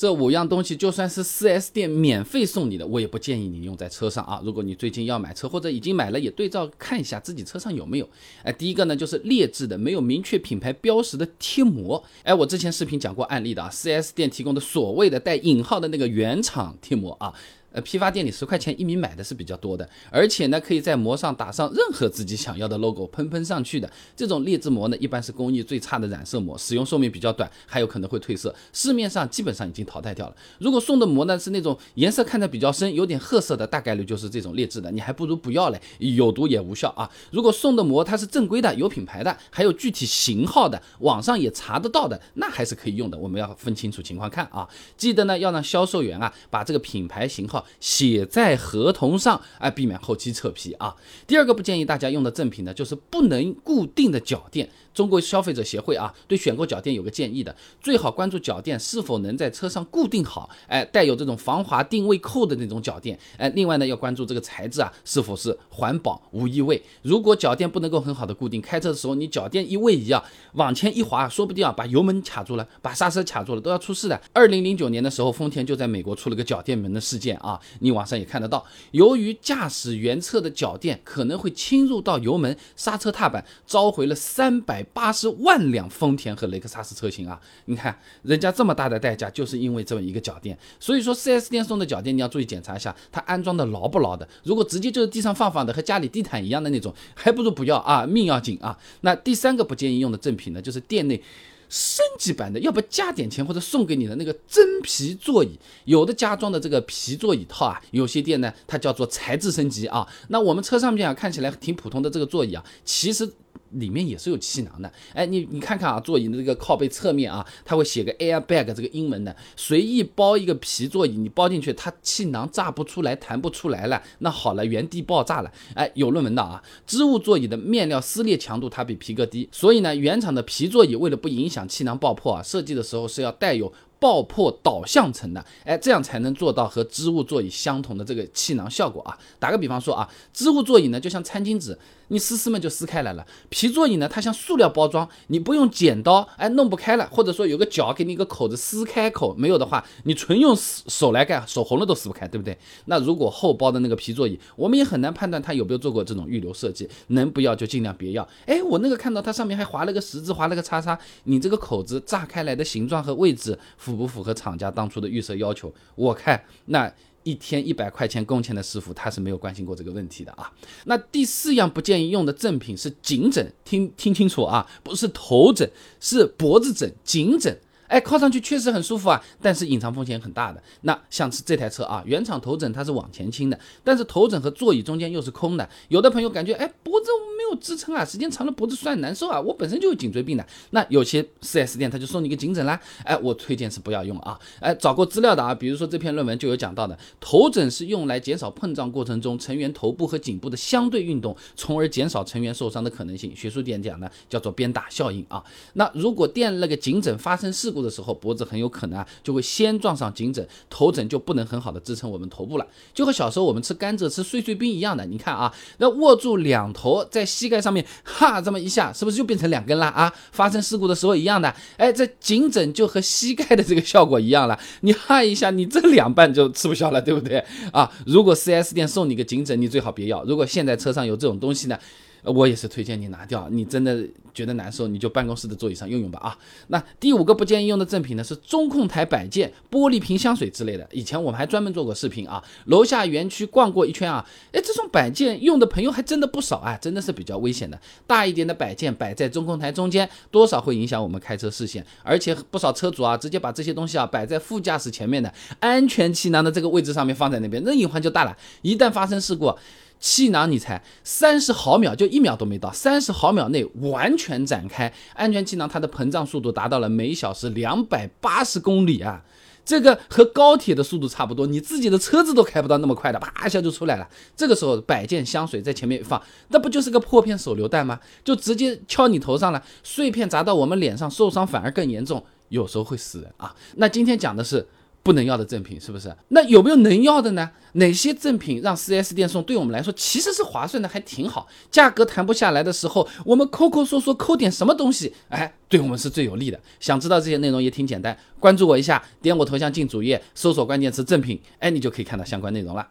这五样东西就算是 4S 店免费送你的，我也不建议你用在车上啊。如果你最近要买车或者已经买了，也对照看一下自己车上有没有。哎，第一个呢就是劣质的、没有明确品牌标识的贴膜。哎，我之前视频讲过案例的啊，4S 店提供的所谓的带引号的那个原厂贴膜啊。呃，批发店里十块钱一米买的是比较多的，而且呢，可以在膜上打上任何自己想要的 logo，喷喷上去的。这种劣质膜呢，一般是工艺最差的染色膜，使用寿命比较短，还有可能会褪色，市面上基本上已经淘汰掉了。如果送的膜呢是那种颜色看着比较深，有点褐色的，大概率就是这种劣质的，你还不如不要嘞，有毒也无效啊。如果送的膜它是正规的，有品牌的，还有具体型号的，网上也查得到的，那还是可以用的。我们要分清楚情况看啊，记得呢要让销售员啊把这个品牌型号。写在合同上，哎，避免后期扯皮啊。第二个不建议大家用的赠品呢，就是不能固定的脚垫。中国消费者协会啊，对选购脚垫有个建议的，最好关注脚垫是否能在车上固定好，哎，带有这种防滑定位扣的那种脚垫，哎，另外呢，要关注这个材质啊是否是环保无异味。如果脚垫不能够很好的固定，开车的时候你脚垫一位移啊，往前一滑，说不定啊把油门卡住了，把刹车卡住了，都要出事的。二零零九年的时候，丰田就在美国出了个脚垫门的事件啊，你网上也看得到，由于驾驶员侧的脚垫可能会侵入到油门、刹车踏板，召回了三百。八十万辆丰田和雷克萨斯车型啊！你看人家这么大的代价，就是因为这么一个脚垫。所以说，4S 店送的脚垫你要注意检查一下，它安装的牢不牢的。如果直接就是地上放放的，和家里地毯一样的那种，还不如不要啊，命要紧啊！那第三个不建议用的赠品呢，就是店内升级版的，要不加点钱或者送给你的那个真皮座椅。有的加装的这个皮座椅套啊，有些店呢它叫做材质升级啊。那我们车上面啊看起来挺普通的这个座椅啊，其实。里面也是有气囊的，哎，你你看看啊，座椅的这个靠背侧面啊，它会写个 airbag 这个英文的，随意包一个皮座椅，你包进去，它气囊炸不出来，弹不出来了，那好了，原地爆炸了，哎，有论文的啊，织物座椅的面料撕裂强度它比皮革低，所以呢，原厂的皮座椅为了不影响气囊爆破啊，设计的时候是要带有。爆破导向层的，哎，这样才能做到和织物座椅相同的这个气囊效果啊。打个比方说啊，织物座椅呢就像餐巾纸，你撕撕嘛就撕开来了；皮座椅呢，它像塑料包装，你不用剪刀，哎，弄不开了，或者说有个角给你一个口子撕开口，没有的话，你纯用手来干，手红了都撕不开，对不对？那如果后包的那个皮座椅，我们也很难判断它有没有做过这种预留设计，能不要就尽量别要。哎，我那个看到它上面还划了个十字，划了个叉叉，你这个口子炸开来的形状和位置。符不符合厂家当初的预设要求？我看那一天一百块钱工钱的师傅，他是没有关心过这个问题的啊。那第四样不建议用的赠品是颈枕，听听清楚啊，不是头枕，是脖子枕，颈枕。哎，靠上去确实很舒服啊，但是隐藏风险很大的。那像是这台车啊，原厂头枕它是往前倾的，但是头枕和座椅中间又是空的。有的朋友感觉，哎，脖子没有支撑啊，时间长了脖子酸难受啊。我本身就有颈椎病的，那有些 4S 店他就送你个颈枕啦。哎，我推荐是不要用啊。哎，找过资料的啊，比如说这篇论文就有讲到的，头枕是用来减少碰撞过程中成员头部和颈部的相对运动，从而减少成员受伤的可能性。学术点讲呢，叫做鞭打效应啊。那如果垫那个颈枕发生事故，的时候，脖子很有可能啊就会先撞上颈枕，头枕就不能很好的支撑我们头部了，就和小时候我们吃甘蔗、吃碎碎冰一样的。你看啊，那握住两头在膝盖上面，哈，这么一下，是不是就变成两根了啊？发生事故的时候一样的，哎，这颈枕就和膝盖的这个效果一样了，你哈一下，你这两半就吃不消了，对不对啊？如果 4S 店送你个颈枕，你最好别要。如果现在车上有这种东西呢？我也是推荐你拿掉，你真的觉得难受，你就办公室的座椅上用用吧啊。那第五个不建议用的赠品呢，是中控台摆件、玻璃瓶香水之类的。以前我们还专门做过视频啊，楼下园区逛过一圈啊，哎，这种摆件用的朋友还真的不少啊，真的是比较危险的。大一点的摆件摆在中控台中间，多少会影响我们开车视线，而且不少车主啊，直接把这些东西啊摆在副驾驶前面的安全气囊的这个位置上面放在那边，那隐患就大了。一旦发生事故。气囊，你猜，三十毫秒就一秒都没到，三十毫秒内完全展开。安全气囊它的膨胀速度达到了每小时两百八十公里啊，这个和高铁的速度差不多，你自己的车子都开不到那么快的，啪一下就出来了。这个时候摆件香水在前面一放，那不就是个破片手榴弹吗？就直接敲你头上了，碎片砸到我们脸上，受伤反而更严重，有时候会死人啊。那今天讲的是。不能要的赠品，是不是？那有没有能要的呢？哪些赠品让 4S 店送，对我们来说其实是划算的，还挺好。价格谈不下来的时候，我们抠抠搜搜抠点什么东西，哎，对我们是最有利的。想知道这些内容也挺简单，关注我一下，点我头像进主页，搜索关键词赠品，哎，你就可以看到相关内容了。